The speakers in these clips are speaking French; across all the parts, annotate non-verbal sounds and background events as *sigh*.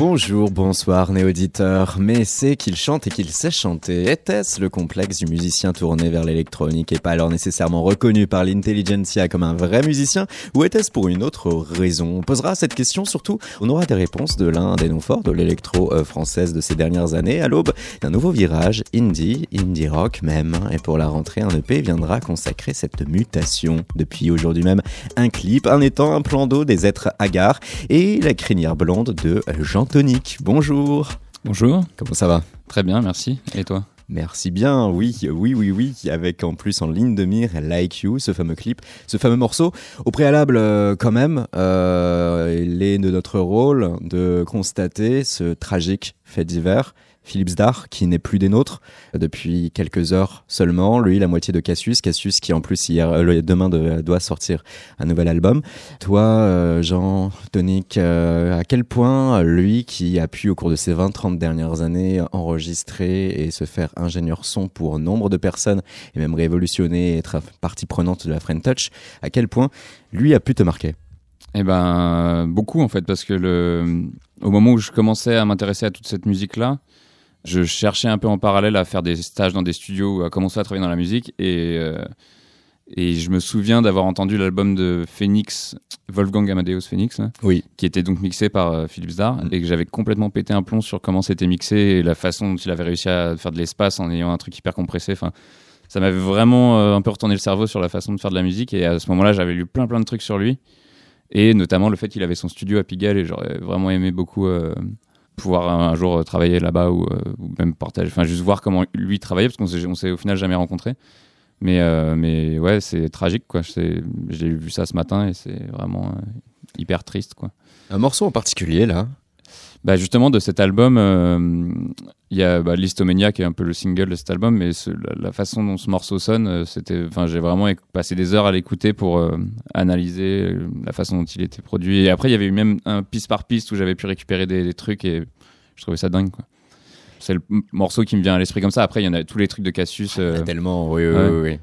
Bonjour, bonsoir, néauditeur. Mais c'est qu'il chante et qu'il sait chanter. Était-ce le complexe du musicien tourné vers l'électronique et pas alors nécessairement reconnu par l'intelligentsia comme un vrai musicien? Ou était-ce pour une autre raison? On posera cette question surtout. On aura des réponses de l'un des noms forts de l'électro euh, française de ces dernières années à l'aube d'un nouveau virage indie, indie rock même. Et pour la rentrée, un EP viendra consacrer cette mutation. Depuis aujourd'hui même, un clip, un étang, un plan d'eau, des êtres hagards et la crinière blonde de Jean Tonique. Bonjour. Bonjour. Comment ça va? Très bien, merci. Et toi? Merci bien, oui, oui, oui, oui, avec en plus en ligne de mire Like You, ce fameux clip, ce fameux morceau. Au préalable, euh, quand même, euh, il est de notre rôle de constater ce tragique fait divers Philippe Zdar, qui n'est plus des nôtres depuis quelques heures seulement. Lui, la moitié de Cassius. Cassius qui, en plus, hier, euh, demain doit sortir un nouvel album. Toi, euh, Jean, Tonique, euh, à quel point lui, qui a pu, au cours de ces 20-30 dernières années, enregistrer et se faire ingénieur son pour nombre de personnes et même révolutionner et être partie prenante de la Friend Touch, à quel point lui a pu te marquer? Eh ben beaucoup en fait parce que le au moment où je commençais à m'intéresser à toute cette musique là, je cherchais un peu en parallèle à faire des stages dans des studios, à commencer à travailler dans la musique. Et, euh, et je me souviens d'avoir entendu l'album de Phoenix, Wolfgang Amadeus Phoenix, oui. qui était donc mixé par euh, Philippe Zdar, mm. et que j'avais complètement pété un plomb sur comment c'était mixé et la façon dont il avait réussi à faire de l'espace en ayant un truc hyper compressé. Enfin, ça m'avait vraiment euh, un peu retourné le cerveau sur la façon de faire de la musique. Et à ce moment-là, j'avais lu plein plein de trucs sur lui, et notamment le fait qu'il avait son studio à Pigalle, et j'aurais vraiment aimé beaucoup pouvoir un, jour euh, travailler là-bas ou, euh, ou, même partager, enfin juste voir comment lui travaillait parce qu'on s'est, on s'est au final jamais rencontré. Mais, euh, mais ouais, c'est tragique quoi. J'ai vu ça ce matin et c'est vraiment hyper triste quoi. Un morceau en particulier là bah justement de cet album, euh, il y a bah, Listomania qui est un peu le single de cet album, mais la, façon dont ce morceau sonne, euh, c'était, enfin j'ai vraiment passé des heures à l'écouter pour euh, analyser la façon dont il était produit. Et après il y avait eu même un piste par piste où j'avais pu récupérer des, trucs et je trouvais ça dingue quoi. C'est le morceau qui me vient à l'esprit comme ça. Après il y en a tous les trucs de Cassius. tellement, oui, oui, oui.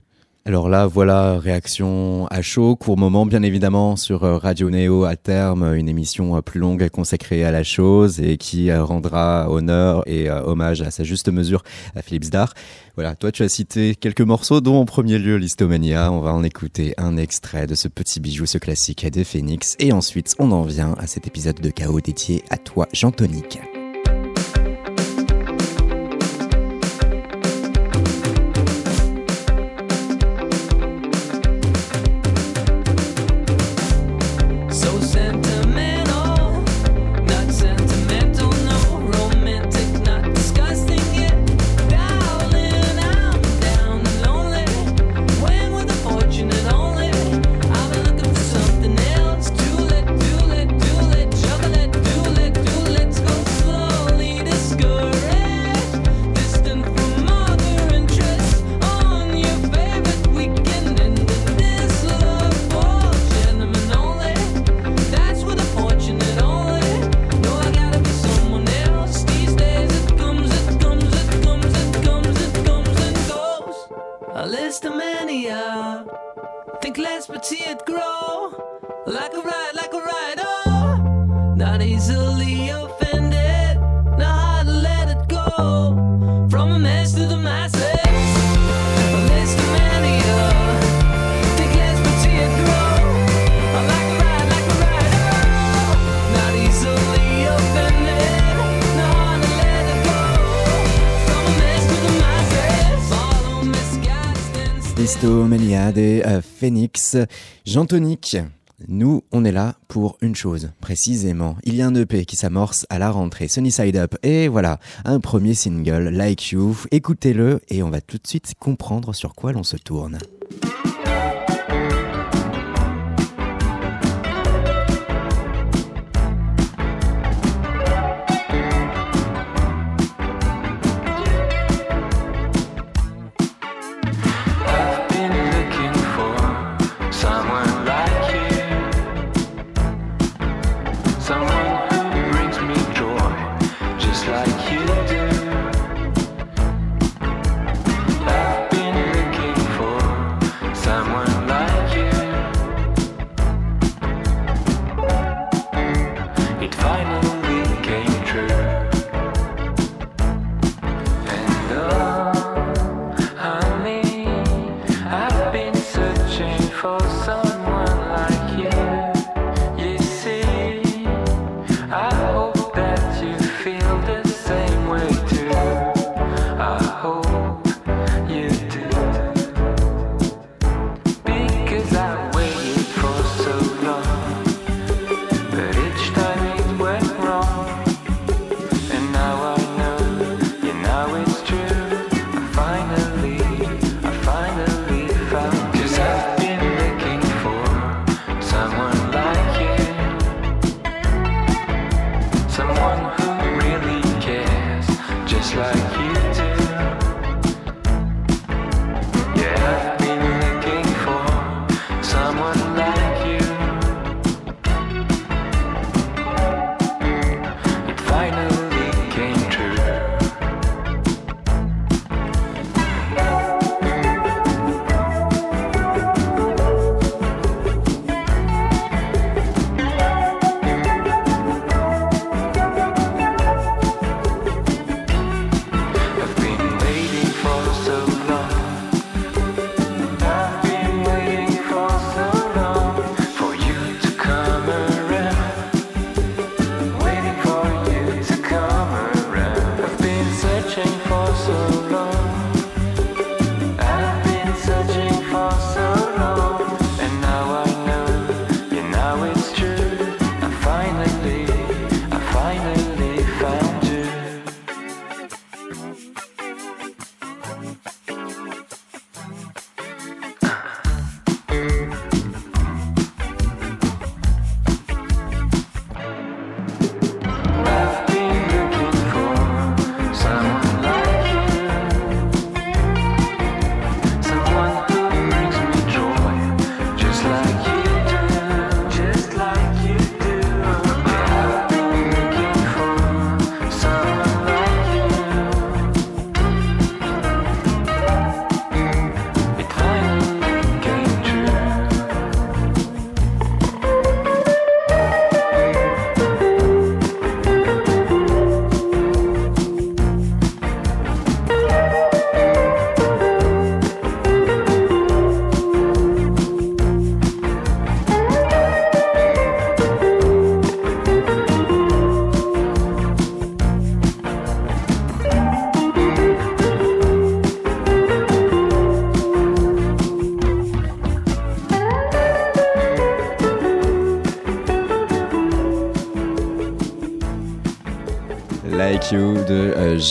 Alors là, voilà, réaction à chaud, court moment bien évidemment sur euh, Radio Néo à terme, une émission euh, plus longue consacrée à la chose et qui euh, rendra honneur et hommage à sa juste mesure à Philippe Zdar. Voilà, toi tu as cité quelques morceaux dont en premier lieu Listomania, on va en écouter un extrait de ce petit bijou, ce classique des Phoenix et ensuite on en vient à cet épisode de Chaos dédié à toi Jean Tonique. Phoenix. Jean Tonique, nous, on est là pour une chose, précisément. Il y a un EP qui s'amorce à la rentrée, Sunny Side Up, et voilà, un premier single, Like You. Écoutez-le et on va tout de suite comprendre sur quoi l'on se tourne. just like you.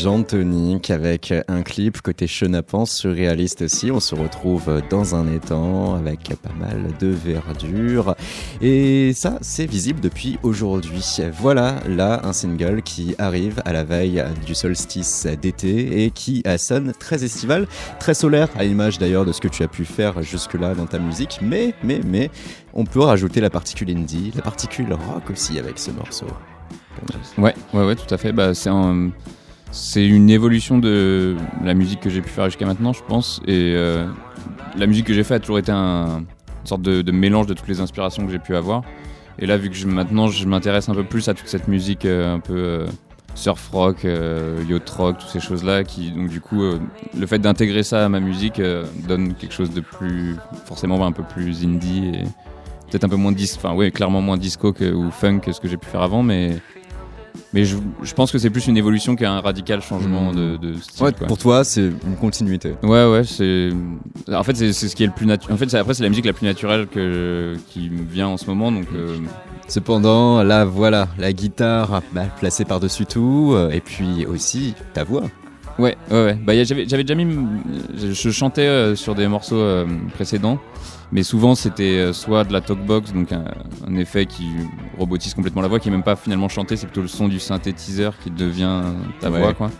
Jean Tonic avec un clip côté chenapan surréaliste aussi. On se retrouve dans un étang avec pas mal de verdure. Et ça, c'est visible depuis aujourd'hui. Voilà, là, un single qui arrive à la veille du solstice d'été et qui sonne très estival, très solaire, à l'image d'ailleurs de ce que tu as pu faire jusque-là dans ta musique. Mais, mais, mais, on peut rajouter la particule indie, la particule rock aussi avec ce morceau. Ouais, ouais, ouais, tout à fait. Bah, c'est c'est une évolution de la musique que j'ai pu faire jusqu'à maintenant, je pense. Et euh, la musique que j'ai faite a toujours été un, une sorte de, mélange de toutes les inspirations que j'ai pu avoir. Et là, vu que maintenant je m'intéresse un peu plus à toute cette musique euh, un peu euh, surf rock, yacht rock, toutes ces choses-là, qui donc du coup, le fait d'intégrer ça à ma musique donne quelque chose de plus, forcément un peu plus indie et peut-être un peu moins disco, enfin ouais, clairement moins disco que, ou funk que ce que j'ai pu faire avant, mais mais je, pense que c'est plus une évolution qu'un radical changement de, de, style. Ouais, pour toi, c'est une continuité. Ouais, ouais, c'est. En fait, c'est ce qui est le plus naturel. En fait, après, c'est la musique la plus naturelle que qui vient en ce moment, donc. Euh, Cependant, là, voilà, la guitare bah, placée par-dessus tout, euh, et puis aussi ta voix. Ouais, ouais, ouais. Bah, j'avais déjà mis. Je chantais euh, sur des morceaux précédents. Mais souvent, c'était euh, soit de la talkbox, donc un, effet qui robotise complètement la voix, qui est même pas finalement chanté, c'est plutôt le son du synthétiseur qui devient ta voix, quoi.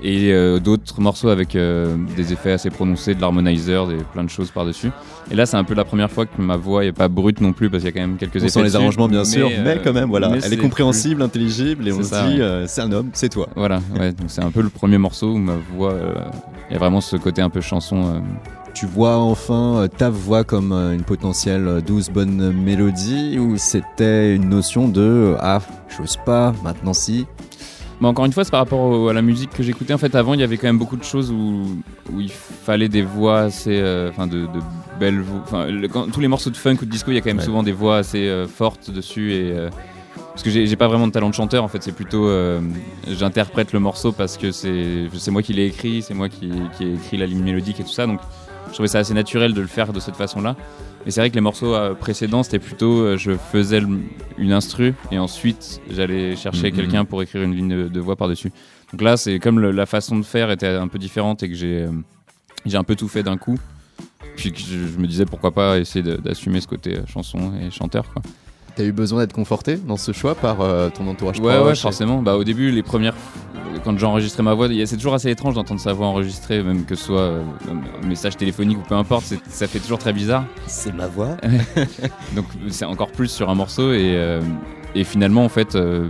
Et euh, d'autres morceaux avec euh, des effets assez prononcés, de l'harmonizer, des, plein de choses par-dessus. Et là, c'est un peu la première fois que ma voix est pas brute non plus, parce qu'il y a quand même quelques effets. Sans les arrangements, bien sûr, mais quand même, voilà. Elle est, compréhensible, intelligible, et on se dit, c'est un homme, c'est toi. Voilà, ouais, donc c'est un peu le premier morceau où ma voix, il y a vraiment ce côté un peu chanson tu vois enfin euh, ta voix comme euh, une potentielle euh, douce bonne mélodie ou c'était une notion de ah j'ose pas maintenant si? Mais encore une fois, c'est par rapport à la musique que j'écoutais. En fait, avant, il y avait quand même beaucoup de choses où, où il fallait des voix assez. Enfin, de, belles voix. Enfin, tous les morceaux de funk ou de disco, il y a quand même souvent des voix assez fortes dessus. Et, parce que j'ai pas vraiment de talent de chanteur, en fait, c'est plutôt. J'interprète le morceau parce que c'est moi qui l'ai écrit, c'est moi qui, qui ai écrit la ligne mélodique et tout ça. Donc, je trouvais ça assez naturel de le faire de cette façon-là. Mais c'est vrai que les morceaux euh, précédents, c'était plutôt euh, je faisais une instru et ensuite j'allais chercher mm-hmm. quelqu'un pour écrire une ligne de, voix par-dessus. Donc là, c'est comme la façon de faire était un peu différente et que j'ai euh, j'ai un peu tout fait d'un coup. Puis que je, me disais pourquoi pas essayer d'assumer ce côté chanson et chanteur. Quoi. T'as eu besoin d'être conforté dans ce choix par ton entourage Ouais, ouais, forcément. Bah, au début, les premières quand j'enregistrais ma voix, c'est toujours assez étrange d'entendre sa voix enregistrée, même que ce soit euh, un message téléphonique ou peu importe, ça fait toujours très bizarre. C'est ma voix. *laughs* Donc c'est encore plus sur un morceau et, euh, et finalement en fait euh,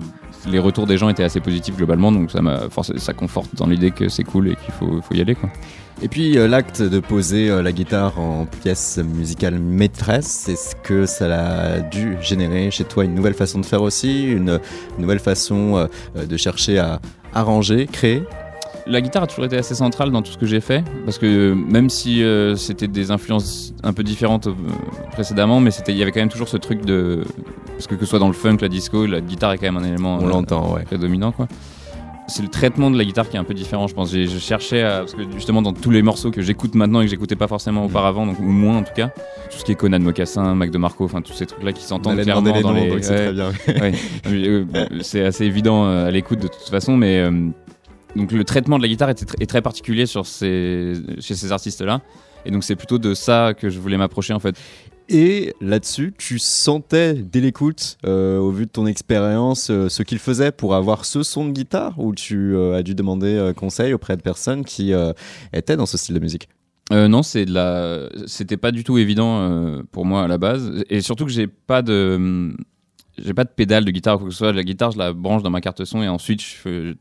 les retours des gens étaient assez positifs globalement, donc ça, ça conforte dans l'idée que c'est cool et qu'il faut, faut y aller quoi. Et puis euh, l'acte de poser euh, la guitare en pièce musicale maîtresse, est-ce que ça a dû générer chez toi une nouvelle façon de faire aussi, une nouvelle façon euh, de chercher à arranger, créer? La guitare a toujours été assez centrale dans tout ce que j'ai fait, parce que même si c'était des influences un peu différentes précédemment, mais il y avait quand même toujours ce truc de, parce que que ce soit dans le funk, la disco, la guitare est quand même un élément On l'entend, ouais. prédominant, quoi c'est le traitement de la guitare qui est un peu différent, je pense. Je cherchais à, parce que justement dans tous les morceaux que j'écoute maintenant et que j'écoutais pas forcément auparavant, donc ou moins en tout cas, tout ce qui est Conan Mocassin, Mac DeMarco, enfin tous ces trucs-là qui s'entendent clairement les dans les. Donc c'est très bien. *laughs* Euh, c'est assez évident euh, à l'écoute de toute façon, mais euh, donc le traitement de la guitare est, très particulier sur ces, chez ces artistes-là. Et donc c'est plutôt de ça que je voulais m'approcher en fait. Et là-dessus, tu sentais dès l'écoute, euh, au vu de ton expérience, euh, ce qu'il faisait pour avoir ce son de guitare ou tu euh, as dû demander conseil auprès de personnes qui étaient dans ce style de musique? Non, c'est de la, c'était pas du tout évident pour moi à la base, et surtout que j'ai pas de, j'ai pas de pédale de guitare ou quoi que ce soit. La guitare, je la branche dans ma carte son et ensuite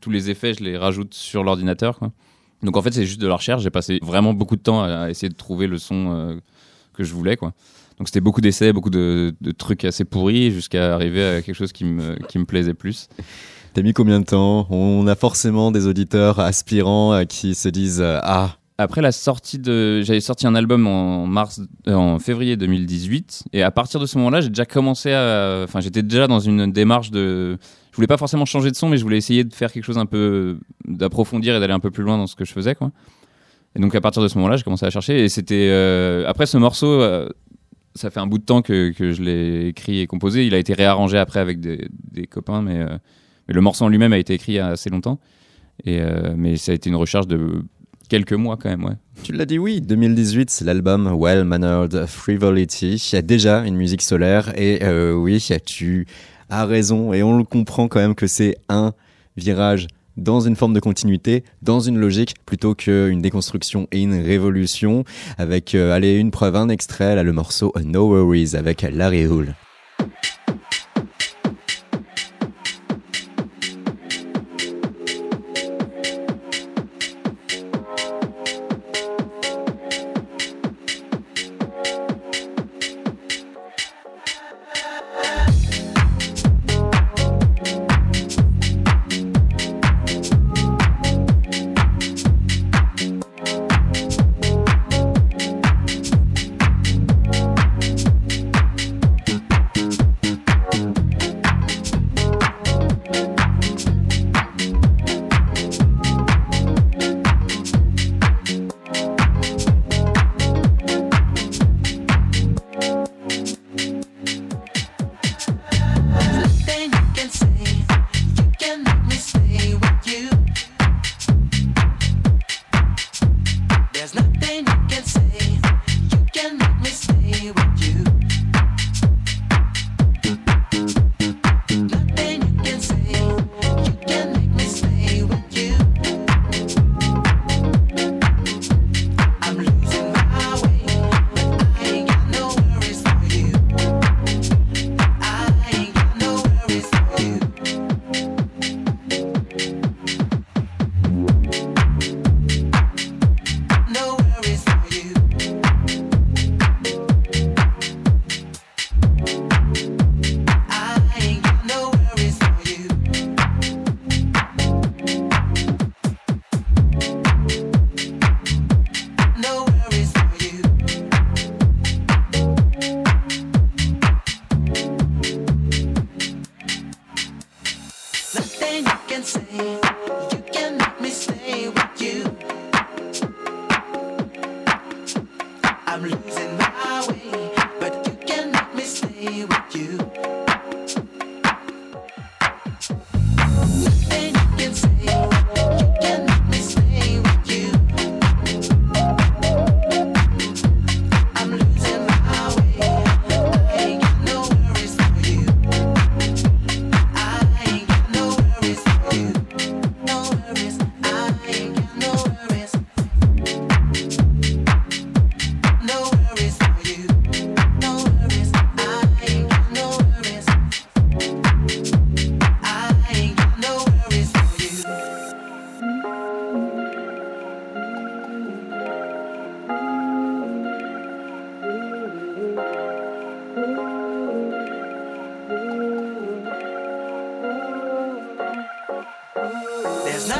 tous les effets, je les rajoute sur l'ordinateur. Donc en fait, c'est juste de la recherche. J'ai passé vraiment beaucoup de temps à, essayer de trouver le son que je voulais, quoi. Donc c'était beaucoup d'essais, beaucoup de, trucs assez pourris jusqu'à arriver à quelque chose qui me, qui me plaisait plus. T'as mis combien de temps? On a forcément des auditeurs aspirants euh, qui se disent euh, Ah après la sortie de j'avais sorti un album en mars euh, en février 2018 et à partir de ce moment-là j'ai déjà commencé à enfin j'étais déjà dans une démarche de je voulais pas forcément changer de son mais je voulais essayer de faire quelque chose un peu d'approfondir et d'aller un peu plus loin dans ce que je faisais quoi et donc à partir de ce moment-là j'ai commencé à chercher et c'était après ce morceau ça fait un bout de temps que, que je l'ai écrit et composé. Il a été réarrangé après avec des, copains, mais, euh, mais, le morceau en lui-même a été écrit il y a assez longtemps. Et, euh, mais ça a été une recherche de quelques mois quand même, ouais. Tu l'as dit, oui. 2018, c'est l'album Well Mannered Frivolity. Il y a déjà une musique solaire et euh, oui, tu as raison et on le comprend quand même que c'est un virage dans une forme de continuité, dans une logique, plutôt qu'une déconstruction et une révolution. Avec, euh, allez, une preuve, un extrait, là, le morceau No Worries avec Larry Hull.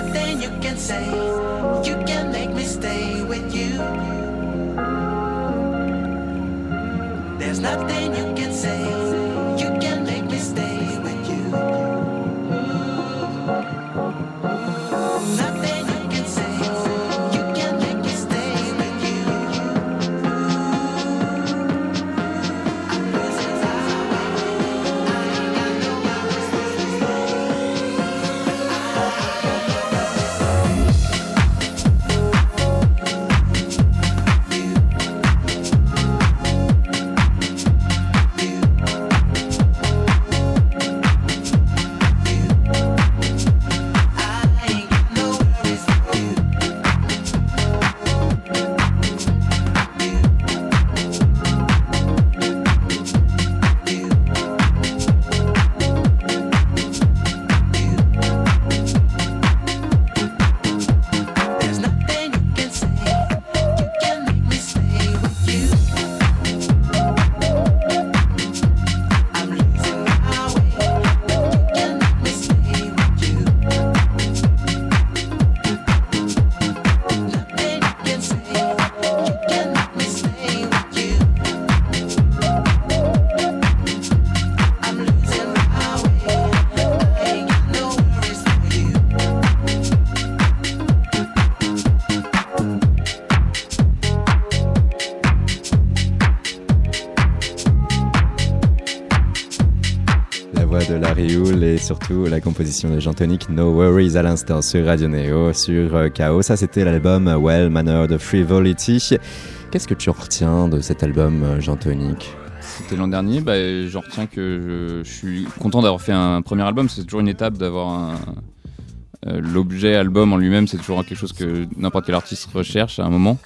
nothing you can say. You can make me stay with you. There's nothing you can say. La composition de Jean Tonic No Worries à l'instant sur Radio Neo, sur euh, KO. Ça, c'était l'album Well Mannered Frivolity. Qu'est-ce que tu retiens de cet album, euh, Jean Tonic C'était l'an dernier, bah, j'en retiens que je, suis content d'avoir fait un premier album. C'est toujours une étape d'avoir un. Euh, l'objet album en lui-même, c'est toujours quelque chose que n'importe quel artiste recherche à un moment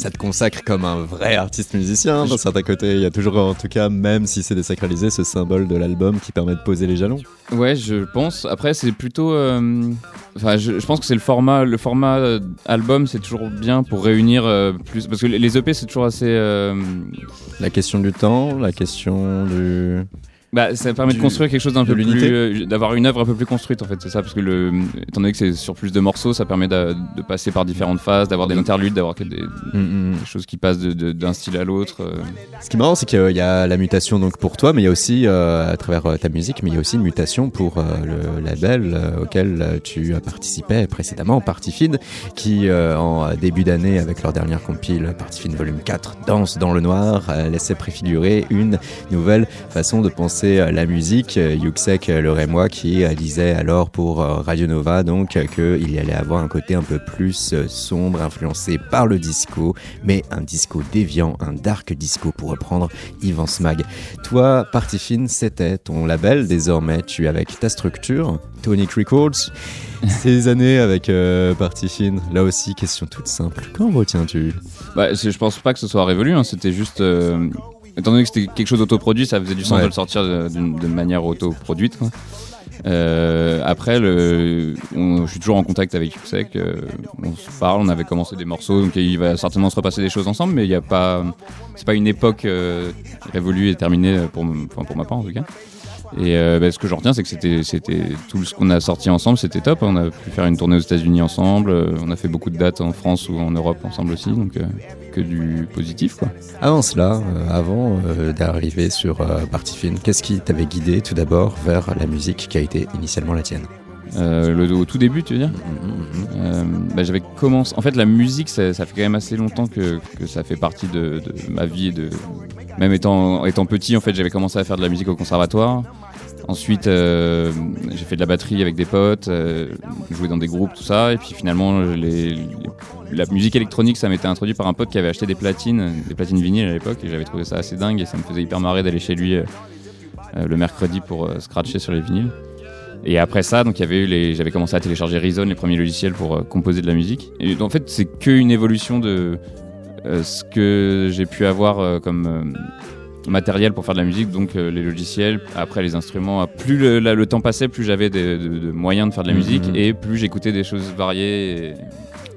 ça te consacre comme un vrai artiste musicien. D'un certain côté, il y a toujours, en tout cas, même si c'est désacralisé, ce symbole de l'album qui permet de poser les jalons. Ouais, je pense. Après, c'est plutôt. Euh, enfin, je, pense que c'est le format. Le format euh, album, c'est toujours bien pour réunir euh, plus. Parce que les EP, c'est toujours assez. La question du temps, la question du. Bah, ça permet de construire quelque chose d'un peu plus, euh, d'avoir une œuvre un peu plus construite en fait, c'est ça, parce que le, étant donné que c'est sur plus de morceaux, ça permet de, passer par différentes phases, d'avoir des interludes, d'avoir des, mm, mm, des, choses qui passent d'un style à l'autre. Euh. Ce qui est marrant, c'est qu'il y a la mutation donc pour toi, mais il y a aussi euh, à travers ta musique, mais il y a aussi une mutation pour le label auquel tu as participé précédemment, Party Feed, qui en début d'année avec leur dernière compile Party Feed Volume 4, Danse dans le noir, laissait préfigurer une nouvelle façon de penser euh, la musique. Euh, Yuxek euh, Le Rémois qui disait alors pour Radio Nova donc qu'il allait avoir un côté un peu plus sombre, influencé par le disco, mais un disco déviant, un dark disco pour reprendre Yvan Smag. Toi, Party Fine, c'était ton label. Désormais, tu es avec ta structure, Tonic Records. Ces années avec Party Fine, là aussi, question toute simple. Qu'en retiens-tu? Bah, Je pense pas que ce soit révolu, hein. c'était juste étant donné que c'était quelque chose d'autoproduit, ça faisait du sens de le sortir de, manière autoproduite. Euh, après, le, je suis toujours en contact avec Yusek. Euh, on se parle, on avait commencé des morceaux, donc il va certainement se repasser des choses ensemble, mais il n'y a pas, c'est pas une époque euh, révolue et terminée pour, pour ma part en tout cas. Et euh, bah, ce que j'en retiens, c'est que c'était, tout ce qu'on a sorti ensemble, c'était top. On a pu faire une tournée aux États-Unis ensemble. Euh, on a fait beaucoup de dates en France ou en Europe ensemble aussi, donc euh, que du positif. Avant cela, avant d'arriver sur Party Fine, qu'est-ce qui t'avait guidé tout d'abord vers la musique qui a été initialement la tienne? Le, au tout début, tu veux dire mmh. bah, J'avais commencé. En fait, la musique, ça, fait quand même assez longtemps que, que ça fait partie de, ma vie. De... Même étant, étant petit, en fait, j'avais commencé à faire de la musique au conservatoire. Ensuite, euh, j'ai fait de la batterie avec des potes, euh, joué dans des groupes, tout ça. Et puis finalement, la musique électronique, ça m'était introduit par un pote qui avait acheté des platines, des platines vinyles à l'époque. Et j'avais trouvé ça assez dingue et ça me faisait hyper marrer d'aller chez lui euh, le mercredi pour scratcher sur les vinyles. Et après ça, donc il y avait eu les, j'avais commencé à télécharger Reason, les premiers logiciels pour composer de la musique. Et en fait, c'est qu'une évolution de ce que j'ai pu avoir comme matériel pour faire de la musique, donc euh, les logiciels, après les instruments. Plus le, temps passait, plus j'avais de, moyens de faire de la musique mhm. et plus j'écoutais des choses variées.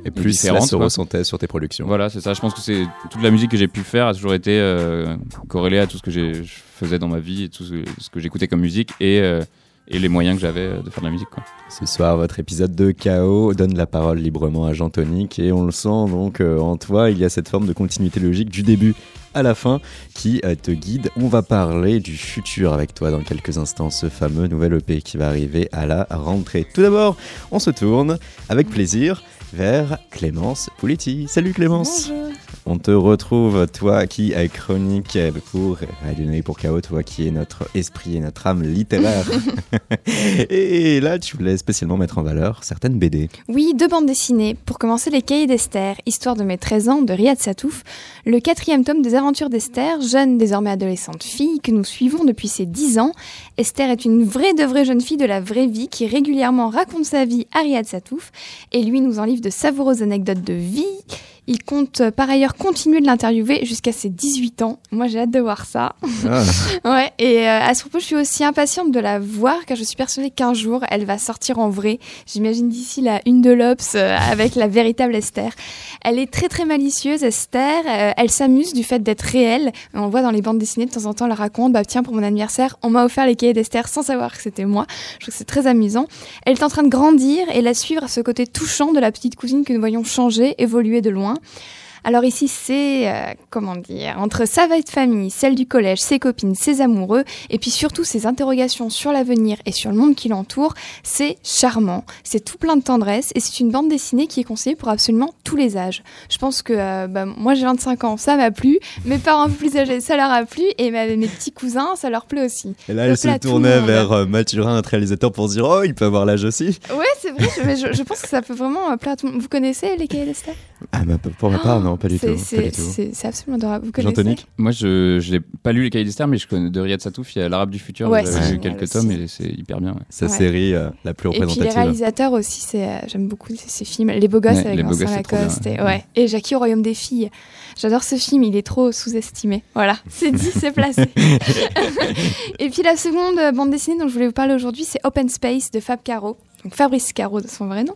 Et, plus ça se ressentait sur tes productions. Voilà, c'est ça. Je pense que c'est toute la musique que j'ai pu faire a toujours été euh, corrélée à tout ce que je faisais dans ma vie et tout ce, que j'écoutais comme musique et, euh, et les moyens que j'avais de faire de la musique. Quoi. Ce soir, votre épisode de Chaos donne la parole librement à Jean Tonic et on le sent donc en toi, il y a cette forme de continuité logique du début à la fin qui euh, te guide. On va parler du futur avec toi dans quelques instants, ce fameux nouvel EP qui va arriver à la rentrée. Tout d'abord, on se tourne avec plaisir vers Clémence Pouletti. Salut Clémence On te retrouve, toi qui es chronique pour Radio pour Chaos, toi qui es notre esprit et notre âme littéraire. *laughs* *laughs* et là, tu voulais spécialement mettre en valeur certaines BD. Oui, deux bandes dessinées. Pour commencer, Les Cahiers d'Esther, histoire de mes 13 ans de Riyad Satouf, le quatrième tome des aventures d'Esther, jeune désormais adolescente fille que nous suivons depuis ses 10 ans. Esther est une vraie de vraie jeune fille de la vraie vie qui régulièrement raconte sa vie à Riyad Satouf et lui nous en livre de savoureuses anecdotes de vie il compte euh, par ailleurs continuer de l'interviewer jusqu'à ses 18 ans. Moi, j'ai hâte de voir ça. Ah. *laughs* ouais, et euh, à ce propos, je suis aussi impatiente de la voir car je suis persuadée qu'un jour, elle va sortir en vrai. J'imagine d'ici la une de l'Obs euh, avec la véritable Esther. Elle est très très malicieuse, Esther. elle s'amuse du fait d'être réelle. On voit dans les bandes dessinées, de temps en temps, elle raconte Bah, tiens, pour mon anniversaire, on m'a offert les cahiers d'Esther sans savoir que c'était moi. Je trouve que c'est très amusant. Elle est en train de grandir et la suivre à ce côté touchant de la petite cousine que nous voyons changer, évoluer de loin besoins. Alors ici, c'est, euh, comment dire, entre sa vie de famille, celle du collège, ses copines, ses amoureux, et puis surtout ses interrogations sur l'avenir et sur le monde qui l'entoure, c'est charmant. C'est tout plein de tendresse, et c'est une bande dessinée qui est conseillée pour absolument tous les âges. Je pense que, euh, bah, moi j'ai 25 ans, ça m'a plu, mes parents *laughs* plus âgés, ça leur a plu, et ma- mes petits cousins, ça leur plaît aussi. Et là, Ça elle se tournait vers euh, Mathurin, notre réalisateur, pour se dire Oh, il peut avoir l'âge aussi. Ouais, c'est vrai, mais je, je pense que ça peut vraiment plaire à tout le monde. Vous connaissez les d'Esther Ah, bah, pour ma part, non, pas du tout. C'est- pas du C'est tout. c'est- c'est absolument adorable. Vous connaissez Jean-Tonic Moi, je n'ai pas lu les cahiers d'Esther, mais je connais de Riyad Satouf, il y a l'Arabe du futur, Ouais, j'avais lu quelques aussi. tomes et c'est hyper bien. ouais. Sa Ouais. série euh, la plus Et puis les représentative. réalisateurs aussi, c'est euh, j'aime beaucoup ces, films. Les beaux gosses Ouais, avec Vincent Lacoste. Et, ouais. et Jackie au royaume des filles. J'adore ce film, il est trop sous-estimé. Voilà, *laughs* c'est dit, c'est placé. *laughs* et puis la seconde bande dessinée dont je voulais vous parler aujourd'hui, c'est Open Space de Fab Caro. Donc Fabrice Caro de son vrai nom.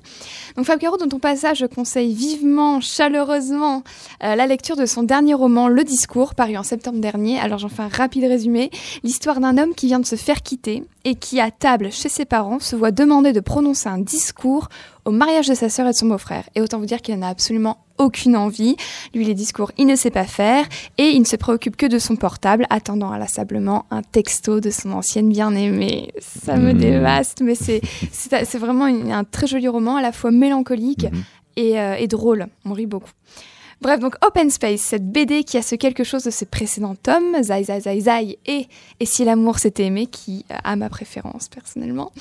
Donc Fab Caro, dont on passage, je conseille vivement, chaleureusement euh, la lecture de son dernier roman, Le Discours, paru en septembre dernier. Alors j'en fais un rapide résumé. L'histoire d'un homme qui vient de se faire quitter et qui, à table chez ses parents, se voit demander de prononcer un discours au mariage de sa sœur et de son beau-frère. Et autant vous dire qu'il n'en a absolument aucune envie. Lui, les discours, il ne sait pas faire et il ne se préoccupe que de son portable, attendant inlassablement un texto de son ancienne bien-aimée. Ça me Mhm. dévaste, mais c'est c'est c'est vraiment une- un très joli roman, à la fois mélancolique et, euh, et drôle. On rit beaucoup. Bref, donc Open Space, cette BD qui a ce quelque chose de ses précédents tomes, Zai Zai Zai Zai et Et si l'amour s'était aimé, qui a ma préférence personnellement.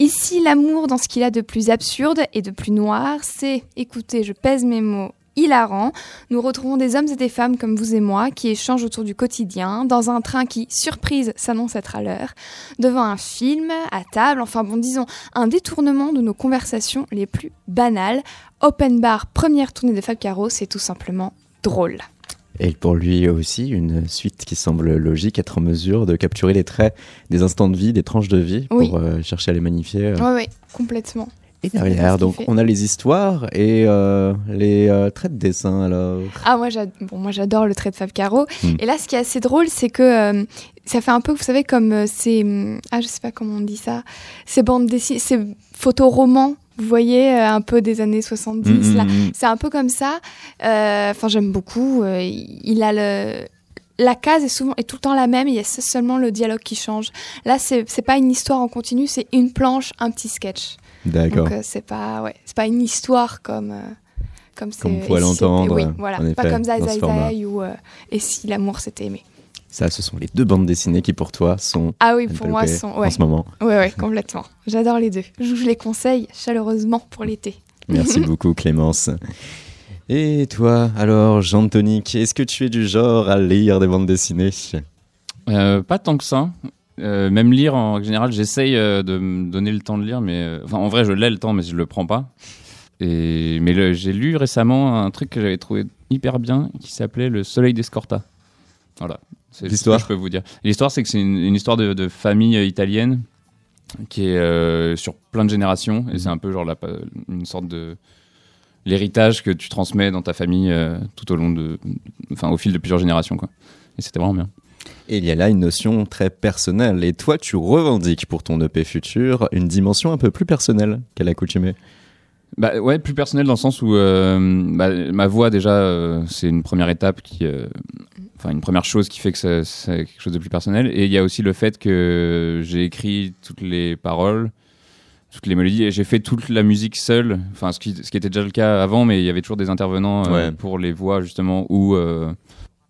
Ici, l'amour dans ce qu'il a de plus absurde et de plus noir, c'est, écoutez, je pèse mes mots, hilarant. Nous retrouvons des hommes et des femmes comme vous et moi qui échangent autour du quotidien, dans un train qui, surprise, s'annonce être à l'heure, devant un film, à table, enfin bon, disons, un détournement de nos conversations les plus banales. Open Bar, première tournée de Fab Caro, c'est tout simplement drôle. Et pour lui aussi, une suite qui semble logique, être en mesure de capturer les traits des instants de vie, des tranches de vie, Oui. pour euh, chercher à les magnifier. euh. Ouais, ouais, complètement. Et derrière, qu'il donc, on a les histoires et euh, les euh, traits de dessin, alors. Ah, moi, bon, moi j'adore le trait de Fab Caro. Mm. Et là, ce qui est assez drôle, c'est que euh, ça fait un peu, vous savez, comme ces. hum, Ah, je sais pas comment on dit ça. Ces bandes dessinées, ces photoromans, vous voyez, euh, un peu des années 70. Mm, là. mm, mm. C'est un peu comme ça. Euh, Enfin, j'aime beaucoup. Euh, il a le. La case est souvent est tout le temps la même, il y a seulement le dialogue qui change. Là, c'est c'est pas une histoire en continu, c'est une planche, un petit sketch. D'accord. Donc euh, c'est pas ouais, c'est pas une histoire comme euh, comme c'est Comme on pourrait l'entendre, Oui, euh, voilà, en pas effet, comme Zai Zai. Zai ou euh, et si l'amour s'était aimé. Ça, ce sont les deux bandes dessinées qui, pour toi, sont Ah oui, pour moi sont en ouais, ce moment. ouais ouais, complètement. J'adore les deux. Je vous les conseille chaleureusement pour l'été. Merci *laughs* beaucoup, Clémence. Et toi, alors, Jean-Tonic, est-ce que tu es du genre à lire des bandes dessinées? Euh, pas tant que ça. Euh, même lire en général, j'essaye euh, de me donner le temps de lire, mais euh, enfin en vrai je l'ai le temps, mais je le prends pas. Et mais j'ai lu récemment un truc que j'avais trouvé hyper bien, qui s'appelait Le Soleil d'Escorta. Voilà, c'est ce que L'histoire je peux vous dire. L'histoire, c'est que c'est une, une histoire de, de famille italienne qui est euh, sur plein de générations, et c'est un peu genre la, une sorte de l'héritage que tu transmets dans ta famille euh, tout au long de, enfin au fil de plusieurs générations quoi. Et c'était vraiment bien. Et il y a là une notion très personnelle. Et toi, tu revendiques pour ton EP futur une dimension un peu plus personnelle qu'à l'accoutumée. Bah ouais, plus personnel dans le sens où euh, bah, ma voix déjà euh, c'est une première étape qui, euh, enfin une première chose qui fait que c'est quelque chose de plus personnel. Et il y a aussi le fait que j'ai écrit toutes les paroles, toutes les mélodies et j'ai fait toute la musique seule. Enfin ce qui, ce qui était déjà le cas avant, mais il y avait toujours des intervenants Ouais. pour les voix justement ou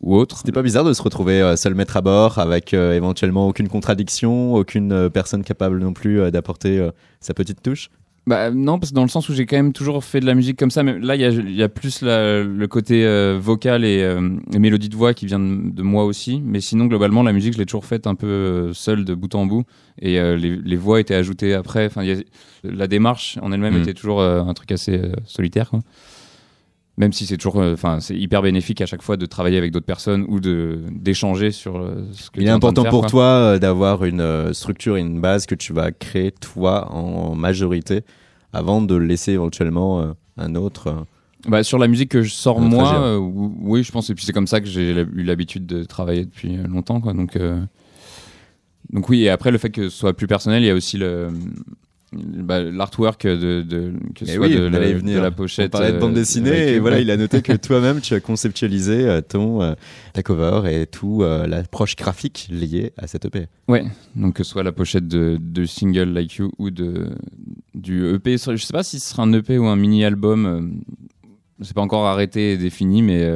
ou autres. C'était pas bizarre de se retrouver euh, seul maître à bord avec euh, éventuellement aucune contradiction, aucune euh, personne capable non plus euh, d'apporter euh, sa petite touche? Bah non, parce que dans le sens où j'ai quand même toujours fait de la musique comme ça, mais là il y a, il y a plus la- le côté euh, vocal et, euh, et mélodie de voix qui vient de, de moi aussi, mais sinon globalement la musique je l'ai toujours faite un peu seule de bout en bout et euh, les, les voix étaient ajoutées après. Enfin, il y a- la démarche en elle-même Mhm. était toujours euh, un truc assez euh, solitaire. Quoi. Même si c'est toujours, euh, enfin c'est hyper bénéfique à chaque fois de travailler avec d'autres personnes ou de d'échanger sur euh, ce que Il est important faire, pour quoi. toi euh, d'avoir une structure et une base que tu vas créer toi en majorité avant de laisser éventuellement un autre. Bah, sur la musique que je sors moi, oui, je pense. Et puis c'est comme ça que j'ai eu l'habitude de travailler depuis longtemps, quoi. Donc, euh, donc oui. Et après, le fait que ce soit plus personnel, il y a aussi le, bah, l'artwork de, de que ce soit oui, de, on la, de la On pochette. parlait de bande euh, dessinée et voilà, il a noté que *laughs* toi-même tu as conceptualisé euh, ton euh, ta cover et tout euh, l'approche graphique liée à cette EP. Ouais, donc que ce soit la pochette de, de single Like You ou de, du EP. Je sais pas si ce sera un EP ou un mini-album. euh, C'est pas encore arrêté et défini, mais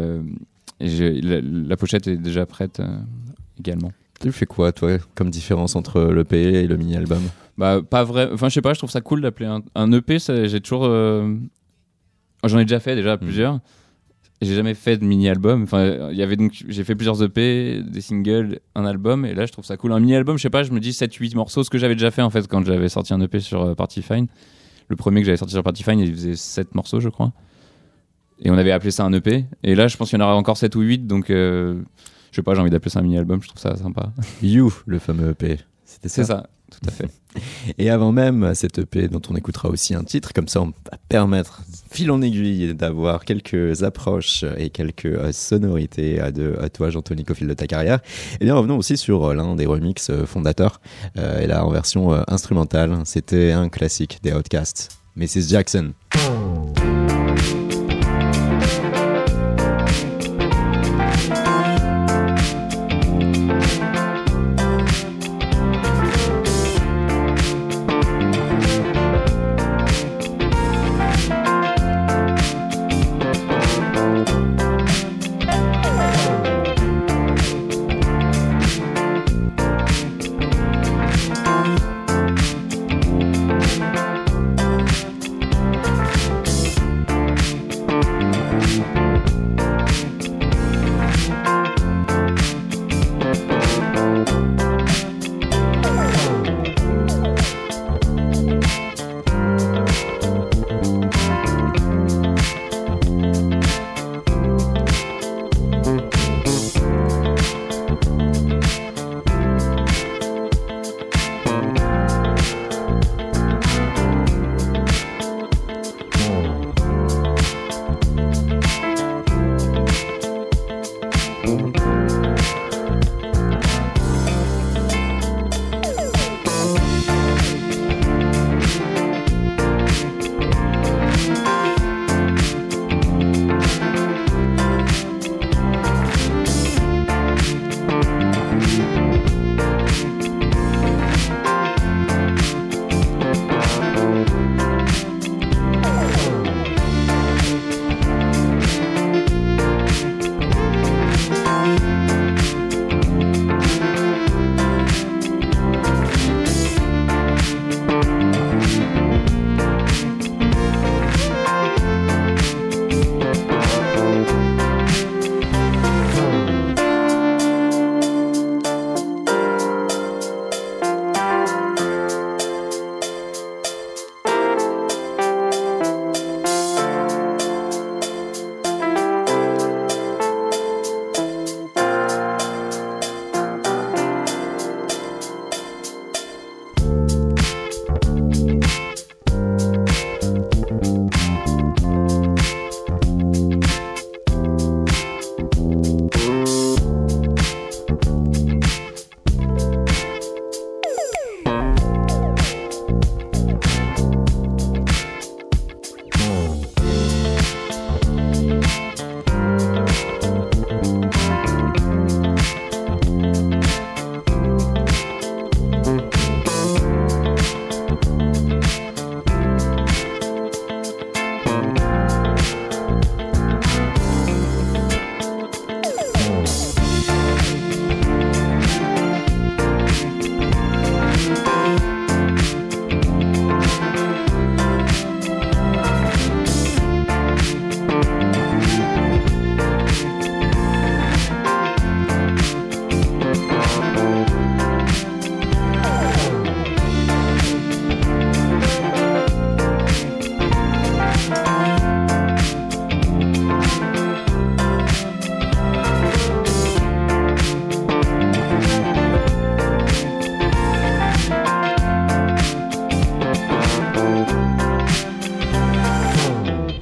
et la, la pochette est déjà prête également. Tu fais quoi toi comme différence entre l'EP et le mini-album? Bah, pas vrai. Enfin, je sais pas, je trouve ça cool d'appeler un, un EP. J'ai toujours. euh, J'en ai déjà fait déjà plusieurs. J'ai jamais fait de mini-album. Enfin, il y avait donc. J'ai fait plusieurs EP, des singles, un album. Et là, je trouve ça cool. Un mini-album, je sais pas, je me dis 7-8 morceaux. Ce que j'avais déjà fait en fait quand j'avais sorti un EP sur euh, Party Fine. Le premier que j'avais sorti sur Party Fine, il faisait 7 morceaux, je crois. Et on avait appelé ça un EP. Et là, je pense qu'il y en aura encore 7 ou 8. Donc, euh, je sais pas, j'ai envie d'appeler ça un mini-album. Je trouve ça sympa. You, le fameux EP. C'était C'est ça. ça, tout à fait. Et avant même cette EP dont on écoutera aussi un titre, comme ça on va permettre, fil en aiguille, d'avoir quelques approches et quelques euh, sonorités de, toi, Jean-Tony, au fil de ta carrière. Et bien revenons aussi sur euh, l'un des remixes euh, fondateurs, et là en version instrumentale, c'était un classique des Outcasts, Mrs. Jackson.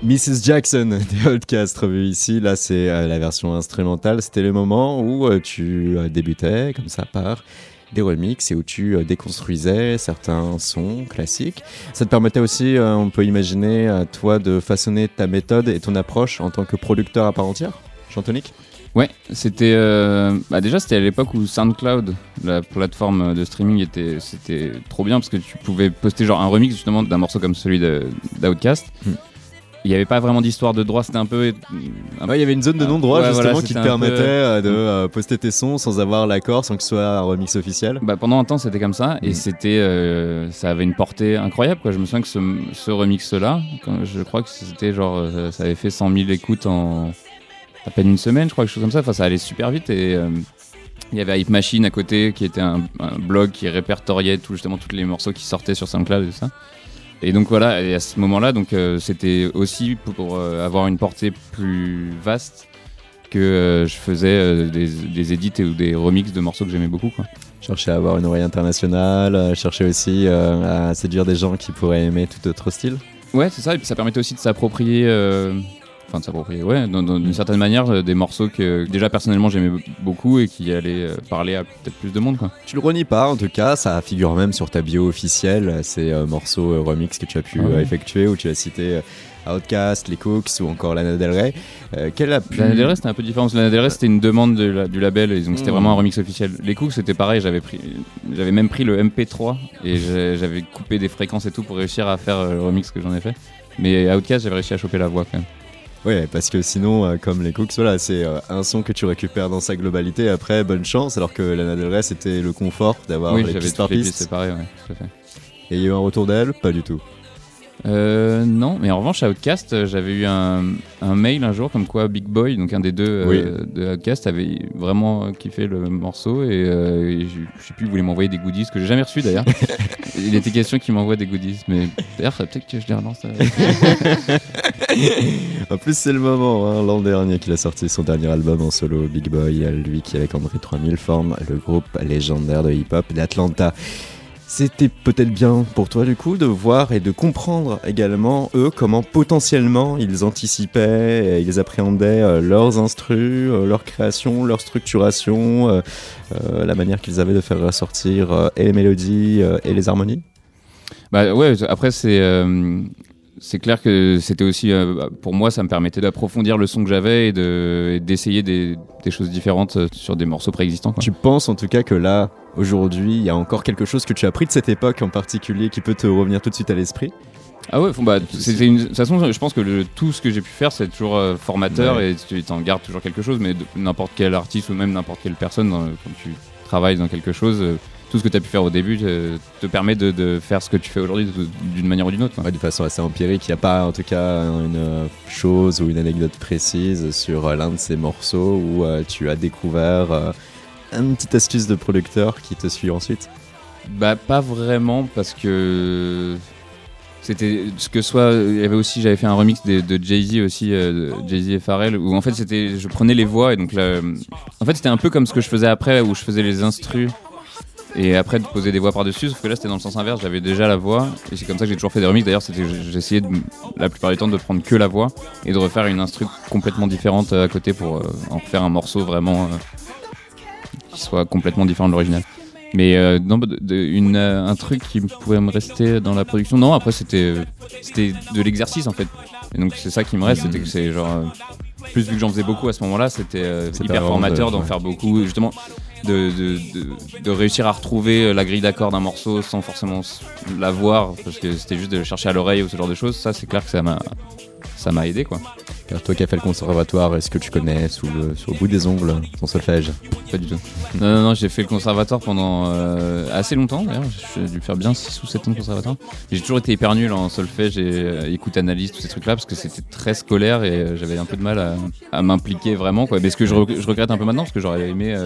Mrs. Jackson *laughs* des Outcasts revu ici. Là, c'est euh, la version instrumentale. C'était le moment où euh, tu euh, débutais comme ça par des remixes et où tu déconstruisais certains sons classiques. Ça te permettait aussi, on peut imaginer, à toi de façonner ta méthode et ton approche en tant que producteur à part entière, Chantonique Ouais, c'était bah déjà c'était à l'époque où SoundCloud, la plateforme de streaming, était c'était trop bien parce que tu pouvais poster genre un remix justement d'un morceau comme celui de- d'Outcast. Hmm. Il n'y avait pas vraiment d'histoire de droit, c'était un peu. un- Ouais, il y avait une zone de non-droit Ouais, justement voilà, qui te permettait peu- euh, de euh, poster tes sons sans avoir l'accord, sans que ce soit un remix officiel. Bah, pendant un temps c'était comme ça et Mm. c'était euh, ça avait une portée incroyable quoi. Je me souviens que ce, ce remix là, je crois que c'était genre ça avait fait 100 000 écoutes en à peine une semaine, je crois quelque chose comme ça. Enfin ça allait super vite et euh, il y avait Hype Machine à côté qui était un, un blog qui répertoriait tout justement tous les morceaux qui sortaient sur SoundCloud et tout ça. Et donc voilà, et à ce moment-là, donc euh, c'était aussi pour, euh, avoir une portée plus vaste que euh, je faisais des, des edits ou des remixes de morceaux que j'aimais beaucoup quoi. Chercher à avoir une oreille internationale, chercher aussi à séduire des gens qui pourraient aimer tout autre style. Ouais, c'est ça, et puis ça permettait aussi de s'approprier, enfin de s'approprier, ouais, d'une certaine manière, euh, des morceaux que déjà personnellement j'aimais beaucoup et qui allaient euh, parler à peut-être plus de monde, quoi. Tu le renies pas, en tout cas, ça figure même sur ta bio officielle, ces euh, morceaux euh, remix que tu as pu Ah ouais. effectuer, où tu as cité Outcast, les Cooks ou encore Lana Del Rey. Euh, quelle a pu... Lana Del Rey c'était un peu différent, Lana Del Rey c'était une demande de la- du label, et donc c'était Mm. vraiment un remix officiel. Les coups c'était pareil, j'avais pris, j'avais même pris le MP3 et j'avais coupé des fréquences et tout pour réussir à faire le remix que j'en ai fait. Mais Outcast j'avais réussi à choper la voix quand même. Ouais, parce que sinon, euh, comme les Cooks, voilà, c'est euh, un son que tu récupères dans sa globalité. Après, bonne chance, alors que Lana Del Rey, c'était le confort d'avoir oui, les pistes par piste. séparées, ouais, tout à fait. Et il y a eu un retour d'elle? Pas du tout. Euh, non, mais en revanche, à Outcast, euh, j'avais eu un, un mail un jour comme quoi Big Boy, donc un des deux euh, de Outcast, avait vraiment kiffé le morceau et, euh, et je, sais plus, il voulait m'envoyer des goodies que j'ai jamais reçu d'ailleurs. *laughs* il était question qu'il m'envoie des goodies, mais d'ailleurs, ça peut-être que je les relance. euh. *laughs* En plus, c'est le moment, hein, l'an dernier qu'il a sorti son dernier album en solo, Big Boy, lui qui avec André 3000 forme le groupe légendaire de hip-hop d'Atlanta. C'était peut-être bien pour toi du coup de voir et de comprendre également eux comment potentiellement ils anticipaient et ils appréhendaient euh, leurs instrus, euh, leur création, leur structuration, euh, la manière qu'ils avaient de faire ressortir et les mélodies et les harmonies? Bah ouais, après c'est c'est clair que c'était aussi euh, pour moi ça me permettait d'approfondir le son que j'avais et de et d'essayer des, des choses différentes euh, sur des morceaux préexistants. quoi. Tu penses en tout cas que là, aujourd'hui, il y a encore quelque chose que tu as appris de cette époque en particulier qui peut te revenir tout de suite à l'esprit? Ah ouais, bah, c'était une... de toute façon, je pense que le- tout ce que j'ai pu faire, c'est toujours euh, formateur Ouais. et tu t'en gardes toujours quelque chose, mais n'importe quel artiste ou même n'importe quelle personne, dans- quand tu travailles dans quelque chose, tout ce que tu as pu faire au début te, te permet de, de faire ce que tu fais aujourd'hui d'une manière ou d'une autre. Ouais, de façon assez empirique, il n'y a pas en tout cas une euh, chose ou une anecdote précise sur euh, l'un de ces morceaux où euh, tu as découvert euh, une petite astuce de producteur qui te suit ensuite? Bah pas vraiment parce que c'était ce que soit il y avait aussi j'avais fait un remix de, de Jay-Z aussi euh, Jay-Z et Pharrell où en fait c'était je prenais les voix et donc là euh, en fait c'était un peu comme ce que je faisais après où je faisais les instrus et après de poser des voix par-dessus sauf que là c'était dans le sens inverse j'avais déjà la voix et c'est comme ça que j'ai toujours fait des remixes d'ailleurs j'essayais la plupart du temps de prendre que la voix et de refaire une instru complètement différente euh, à côté pour euh, en faire un morceau vraiment euh, qui soit complètement différent de l'original mais euh, non, de- de- une, un truc qui pourrait me rester dans la production. Non, après c'était de l'exercice en fait. Et donc c'est ça qui me reste, c'était que c'est genre plus vu que j'en faisais beaucoup à ce moment-là, c'était hyper formateur de- d'en ouais. faire beaucoup, justement de, réussir à retrouver euh, la grille d'accords d'un morceau sans forcément la voir parce que c'était juste de chercher à l'oreille ou ce genre de choses. Ça c'est clair que ça m'a ça m'a aidé quoi. Car toi qui as fait le conservatoire, est-ce que tu connais sous le, sur le bout des ongles ton solfège Pas du tout. Non, non, non, j'ai fait le conservatoire pendant euh, assez longtemps d'ailleurs. J'ai dû faire bien 6 ou 7 ans de conservatoire. J'ai toujours été hyper nul en solfège et euh, écoute analyse, tous ces trucs-là, parce que c'était très scolaire et euh, j'avais un peu de mal à, à m'impliquer vraiment. Quoi. Mais ce que je, re- je regrette un peu maintenant, parce que j'aurais aimé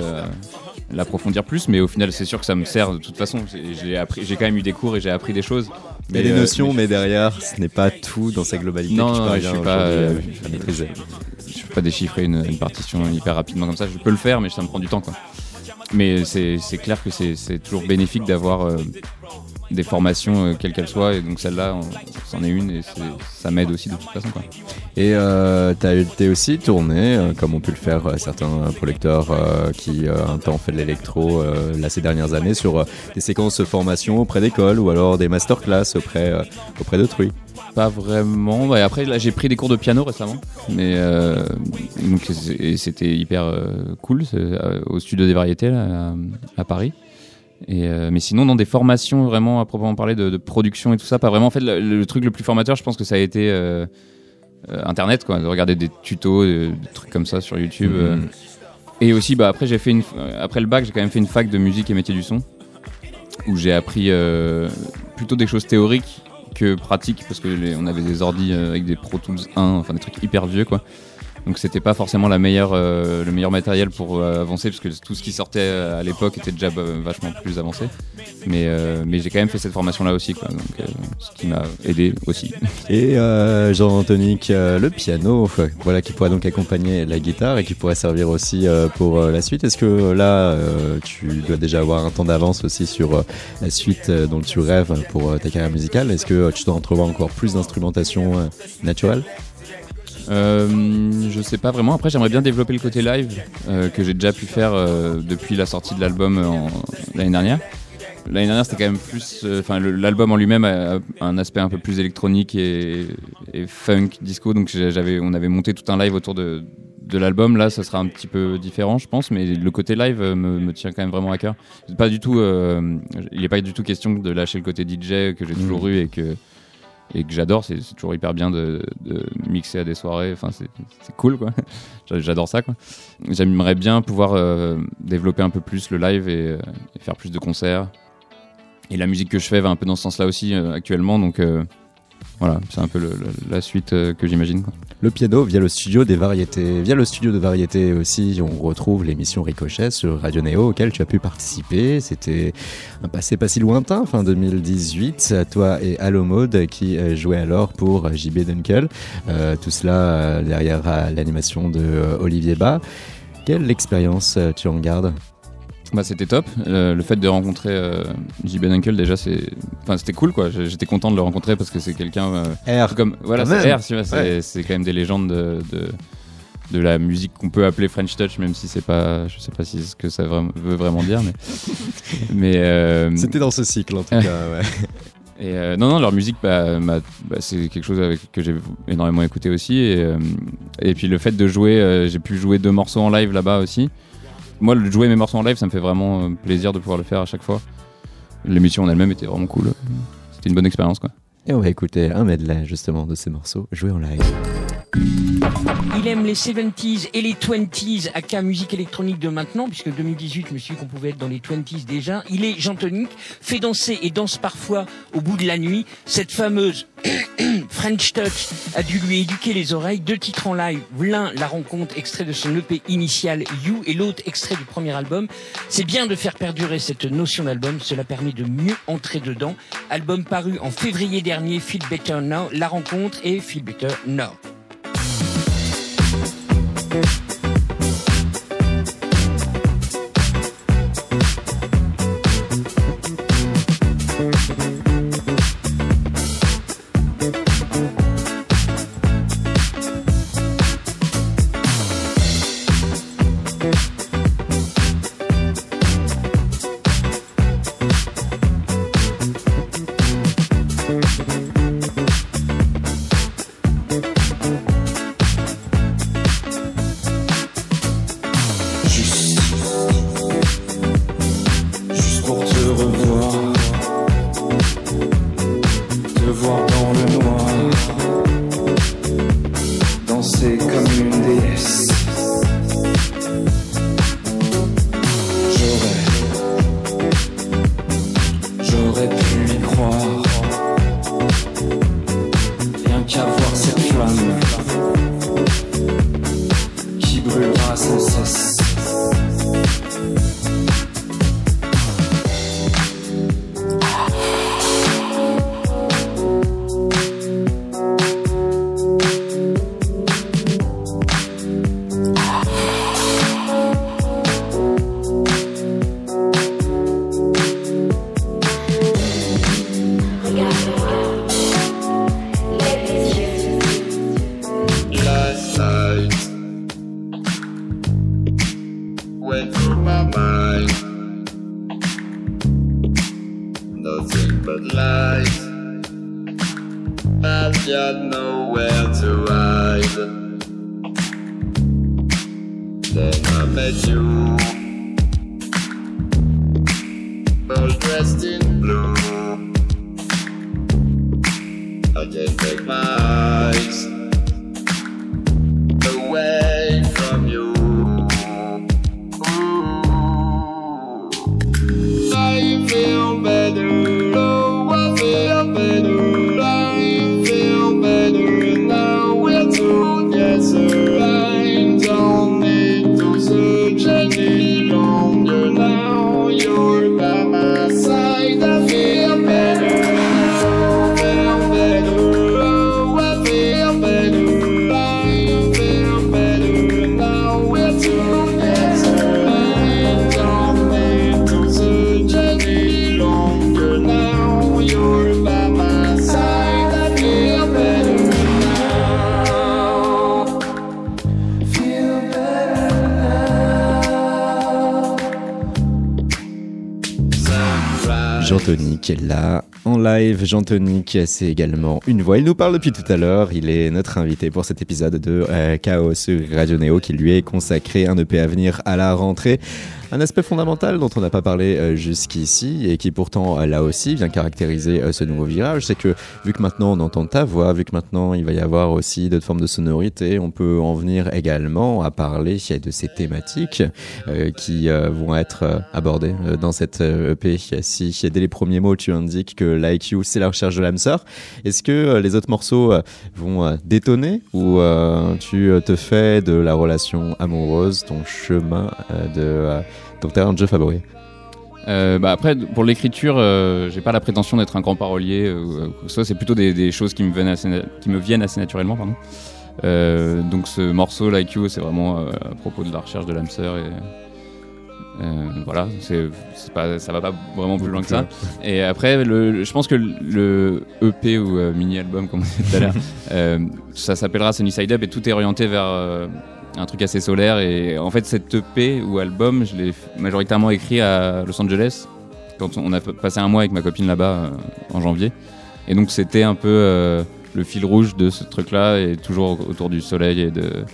l'approfondir plus, mais au final, c'est sûr que ça me sert de toute façon. J'ai quand même eu des cours et j'ai appris des choses. Il y a des euh, notions, mais derrière, ce n'est pas tout dans sa globalité Non, je parviens suis pas, euh, maîtriser. je peux pas déchiffrer une, une partition hyper rapidement comme ça. Je peux le faire, mais ça me prend du temps, quoi. Mais c'est clair que c'est c'est toujours bénéfique d'avoir euh, des formations, euh, quelles qu'elles soient. Et donc celle-là, c'en est une et ça m'aide aussi de toute façon. Quoi. Et euh, tu as été aussi tourné, euh, comme ont pu le faire euh, certains producteurs qui un temps fait de l'électro là ces dernières années, sur des séquences de formation auprès d'écoles ou alors des masterclass auprès, auprès d'autrui. Pas vraiment. Bah, après, là, j'ai pris des cours de piano récemment, mais donc c'était hyper cool au studio des variétés là, à Paris. Et euh, mais sinon, dans des formations vraiment à proprement parler de, de, production et tout ça, pas vraiment. En fait, le, truc le plus formateur, je pense que ça a été euh, euh Internet, quoi, de regarder des tutos, des, trucs comme ça sur YouTube. Mhm. Et aussi, bah après, j'ai fait une, après le bac, j'ai quand même fait une fac de musique et métier du son, où j'ai appris plutôt des choses théoriques que pratiques, parce que on avait des ordi avec des Pro Tools 1, enfin des trucs hyper vieux, quoi. Donc c'était pas forcément euh, le meilleur matériel pour euh, avancer parce que tout ce qui sortait euh, à l'époque était déjà vachement plus avancé. Mais, j'ai quand même fait cette formation là aussi, ce qui m'a aidé aussi. *laughs* Et Jean-Anthony, le piano, voilà, qui pourrait donc accompagner la guitare et qui pourrait servir aussi pour la suite. Est-ce que là, tu dois déjà avoir un temps d'avance aussi sur la suite dont tu rêves pour ta carrière musicale? Est-ce que tu dois entrevoir encore plus d'instrumentation naturelle? Euh, je sais pas vraiment. Après, j'aimerais bien développer le côté live euh, que j'ai déjà pu faire euh, depuis la sortie de l'album l'année dernière. L'année dernière, c'était quand même plus. Enfin, l'album en lui-même a, un aspect un peu plus électronique et, funk, disco. Donc, j'avais, on avait monté tout un live autour de, de l'album. Là, ça sera un petit peu différent, je pense. Mais le côté live me, me tient quand même vraiment à cœur. Pas du tout. il n'est pas du tout question de lâcher le côté DJ que j'ai toujours mmh. eu et que et que j'adore. C'est toujours hyper bien de, mixer à des soirées. Enfin, c'est cool, quoi. *laughs* J'adore ça. J'aimerais bien pouvoir euh, développer un peu plus le live euh, et, faire plus de concerts. Et la musique que je fais va un peu dans ce sens-là aussi euh, actuellement. Donc, voilà, c'est un peu la suite euh, que j'imagine. Le piano via le studio des variétés. Via le studio de variétés aussi, on retrouve l'émission Ricochet sur Radio Néo auquel tu as pu participer. C'était un passé pas si lointain, fin 2018. Toi et Allo Mode qui euh, jouaient alors pour JB Dunkel. Euh, tout cela derrière l'animation de Olivier Bas. Quelle expérience tu en gardes? Bah, c'était top. Euh, le fait de rencontrer euh, JB Dunkel, déjà, c'est, enfin, c'était cool, quoi. J'étais content de le rencontrer parce que c'est quelqu'un. Euh, R. Comme, voilà, c'est R, c'est, quand même des légendes de, de, la musique qu'on peut appeler French Touch, même si c'est pas, je sais pas si ce que ça veut vraiment dire, mais. *laughs* mais euh, c'était dans ce cycle, en tout cas, *laughs* ouais. Et non, non, leur musique, bah, bah, c'est quelque chose avec, que j'ai énormément écouté aussi. Et, et puis le fait de jouer, j'ai pu jouer deux morceaux en live là-bas aussi moi, le jouer mes morceaux en live, ça me fait vraiment euh, plaisir de pouvoir le faire à chaque fois. L'émission en elle-même était vraiment cool. C'était une bonne expérience, quoi. Et on va écouter un medley justement de ces morceaux joués en live. Il aime les 70s et les 20s à cas musique électronique de maintenant, puisque 2018, je me suis dit qu'on pouvait être dans les 20s déjà. Il est Jean-Tonique, fait danser et danse parfois au bout de la nuit. Cette fameuse *coughs* French Touch a dû lui éduquer les oreilles. Deux titres en live, l'un la rencontre, extrait de son EP initial You, et l'autre extrait du premier album. C'est bien de faire perdurer cette notion d'album, cela permet de mieux entrer dedans. Album paru en février dernier, Feel Better Now, la rencontre et Feel Better Now. Thank you. Then I met you, all dressed in blue. I can't take my Jean Tonic, c'est également une voix. Il nous parle depuis tout à l'heure. Il est notre invité pour cet épisode de euh, Chaos sur Radio Néo qui lui est consacré un EP à venir à la rentrée. Un aspect fondamental dont on n'a pas parlé euh, jusqu'ici et qui pourtant euh, là aussi vient caractériser euh, ce nouveau virage, c'est que vu que maintenant on entend ta voix, vu que maintenant il va y avoir aussi d'autres formes de sonorité, on peut en venir également à parler de ces thématiques qui vont être abordées dans cette EP. Si dès les premiers mots tu indiques que You c'est la recherche de l'âme sœur, est-ce que les autres morceaux vont détonner ou tu te fais de la relation amoureuse ton chemin de ton terrain de jeu favori Euh, bah après, pour l'écriture, euh, j'ai pas la prétention d'être un grand parolier. euh, c'est plutôt des, des choses qui me viennent assez, qui me viennent assez naturellement. Pardon. Euh, donc ce morceau Like You, c'est vraiment euh, à propos de la recherche de l'âme sœur et voilà, c'est pas, ça va pas vraiment plus loin que ça. Et après, le, je pense que le EP ou mini-album, comme on disait tout à l'heure, *laughs* ça s'appellera Sunny Side Up et tout est orienté vers un truc assez solaire. Et en fait, cet EP ou album, je l'ai majoritairement écrit à Los Angeles quand on a passé un mois avec ma copine là-bas euh, en janvier. Et donc, c'était un peu euh, le fil rouge de ce truc-là et toujours autour du soleil et de.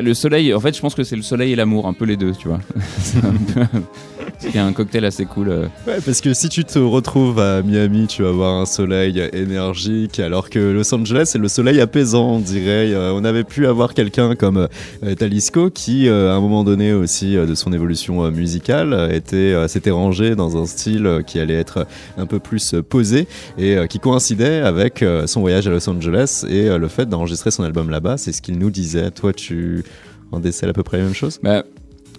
Le soleil, en fait, je pense que c'est le soleil et l'amour, un peu les deux, tu vois. *laughs* c'est un cocktail assez cool. euh, Ouais, parce que si tu te retrouves à Miami, tu vas avoir un soleil énergique, alors que Los Angeles, c'est le soleil apaisant, on dirait. Euh, on avait pu avoir quelqu'un comme euh, Talisco qui, à un moment donné aussi de son évolution musicale, était, s'était rangé dans un style qui allait être un peu plus posé et qui coïncidait avec son voyage à Los Angeles et le fait d'enregistrer son album là-bas. C'est ce qu'il nous disait. Toi, tu en décèles à peu près la même chose Bah,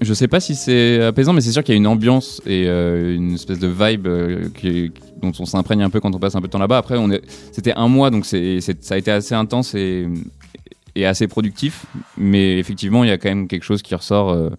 je sais pas si c'est apaisant, mais c'est sûr qu'il y a une ambiance et euh, une espèce de vibe euh, qui, qui- dont on s'imprègne un peu quand on passe un peu de temps là-bas. Après, on c'était un mois, donc c'est, ça a été assez intense et, et assez productif. Mais effectivement, il y a quand même quelque chose qui ressort euh,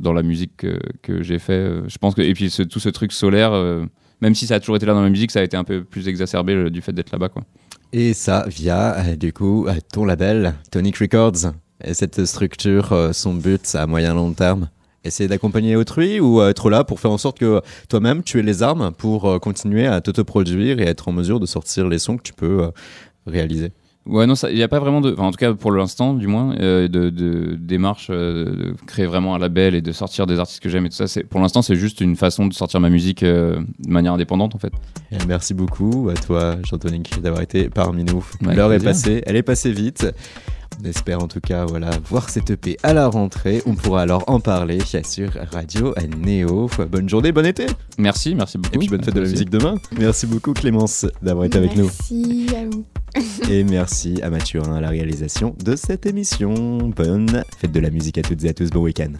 dans la musique que, que j'ai fait. euh, Je pense que et puis ce- tout ce truc solaire, euh, même si ça a toujours été là dans la musique, ça a été un peu plus exacerbé du fait d'être là-bas, quoi. Et ça via, du coup, ton label, Tonic Records. Et cette structure, euh, son but à moyen long terme, essayer d'accompagner autrui ou être là pour faire en sorte que toi-même, tu aies les armes pour euh, continuer à t'autoproduire et être en mesure de sortir les sons que tu peux euh, réaliser. Ouais, non, il n'y a pas vraiment de. Enfin, en tout cas, pour l'instant, du moins, euh, de, de démarche euh, de créer vraiment un label et de sortir des artistes que j'aime et tout ça. C'est, pour l'instant, c'est juste une façon de sortir ma musique euh, de manière indépendante, en fait. Et merci beaucoup à toi, Jean-Tonic, d'avoir été parmi nous. Avec L'heure est passée, elle est passée vite. On espère en tout cas voilà, voir cette EP à la rentrée. On pourra alors en parler sur Radio Néo. Bonne journée, bon été Merci, merci beaucoup. Et puis bonne fête de la musique demain. Merci beaucoup Clémence d'avoir été avec nous. Merci à vous. *laughs* Et merci à Mathurin à la réalisation de cette émission. Bonne fête de la musique à toutes et à tous. Bon week-end.